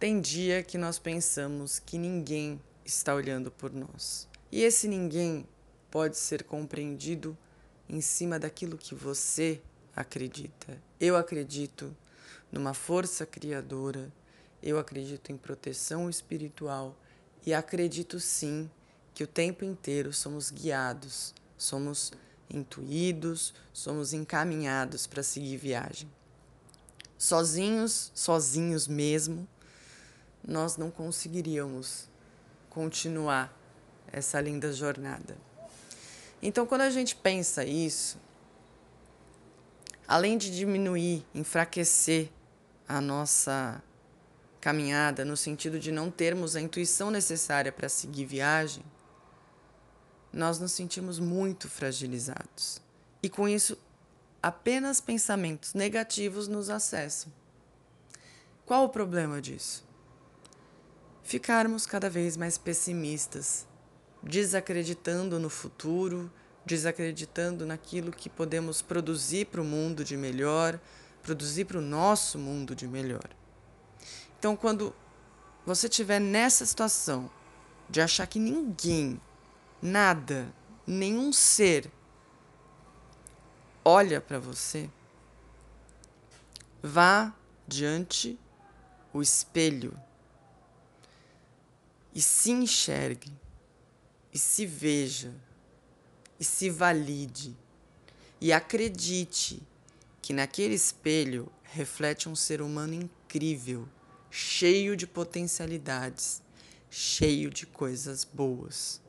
Tem dia que nós pensamos que ninguém está olhando por nós. E esse ninguém pode ser compreendido em cima daquilo que você acredita. Eu acredito numa força criadora, eu acredito em proteção espiritual e acredito sim que o tempo inteiro somos guiados, somos intuídos, somos encaminhados para seguir viagem. Sozinhos, sozinhos mesmo, nós não conseguiríamos continuar essa linda jornada. Então, quando a gente pensa isso, além de diminuir, enfraquecer a nossa caminhada no sentido de não termos a intuição necessária para seguir viagem, nós nos sentimos muito fragilizados. E com isso, apenas pensamentos negativos nos acessam. Qual o problema disso? Ficarmos cada vez mais pessimistas, desacreditando no futuro, desacreditando naquilo que podemos produzir para o mundo de melhor, produzir para o nosso mundo de melhor. Então, quando você estiver nessa situação de achar que ninguém, nada, nenhum ser olha para você, vá diante o espelho e se enxergue e se veja e se valide e acredite que naquele espelho reflete um ser humano incrível, cheio de potencialidades, cheio de coisas boas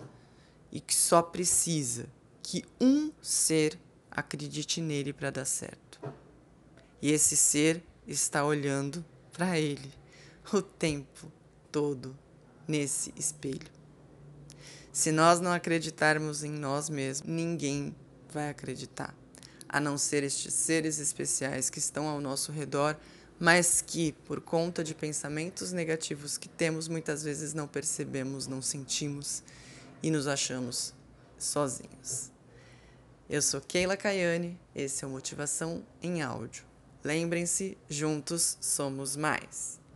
e que só precisa que um ser acredite nele para dar certo. E esse ser está olhando para ele o tempo todo nesse espelho. Se nós não acreditarmos em nós mesmos, ninguém vai acreditar, a não ser estes seres especiais que estão ao nosso redor, mas que, por conta de pensamentos negativos que temos, muitas vezes não percebemos, não sentimos e nos achamos sozinhos. Eu sou Keila Caiane, esse é o Motivação em Áudio. Lembrem-se, juntos somos mais.